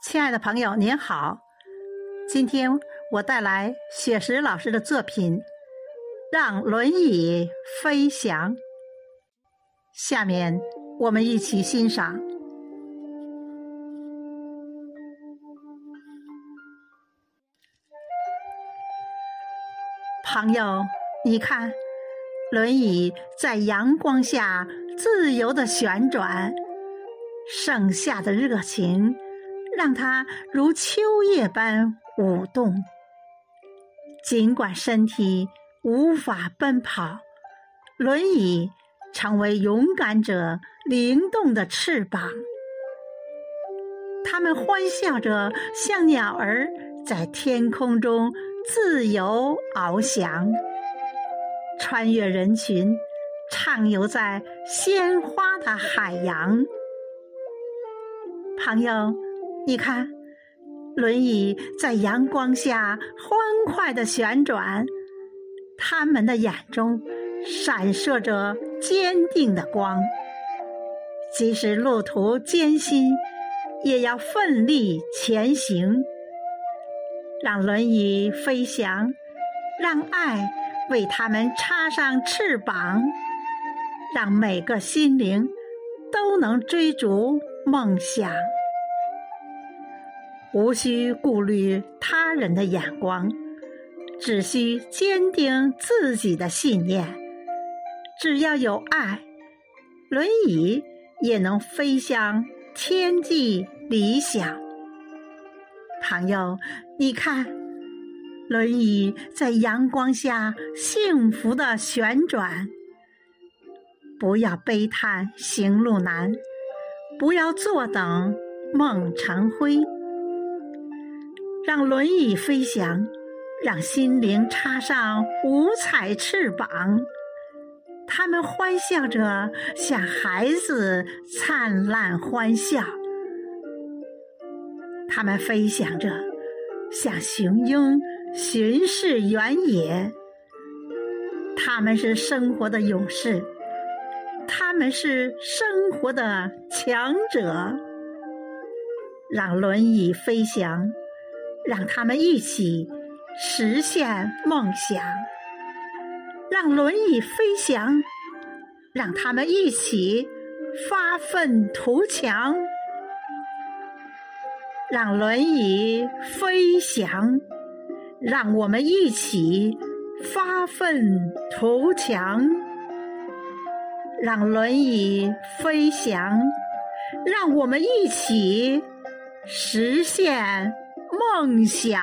亲爱的朋友，您好，今天我带来雪石老师的作品《让轮椅飞翔》。下面我们一起欣赏。朋友，你看，轮椅在阳光下自由的旋转，盛夏的热情让它如秋叶般舞动。尽管身体无法奔跑，轮椅成为勇敢者灵动的翅膀。他们欢笑着，像鸟儿在天空中。自由翱翔，穿越人群，畅游在鲜花的海洋。朋友，你看，轮椅在阳光下欢快的旋转，他们的眼中闪烁着坚定的光。即使路途艰辛，也要奋力前行。让轮椅飞翔，让爱为他们插上翅膀，让每个心灵都能追逐梦想，无需顾虑他人的眼光，只需坚定自己的信念。只要有爱，轮椅也能飞向天际理想。朋友，你看，轮椅在阳光下幸福的旋转。不要悲叹行路难，不要坐等梦成灰。让轮椅飞翔，让心灵插上五彩翅膀。他们欢笑着，像孩子灿烂欢笑。他们飞翔着，像雄鹰巡视原野。他们是生活的勇士，他们是生活的强者。让轮椅飞翔，让他们一起实现梦想。让轮椅飞翔，让他们一起发愤图强。让轮椅飞翔，让我们一起发奋图强。让轮椅飞翔，让我们一起实现梦想。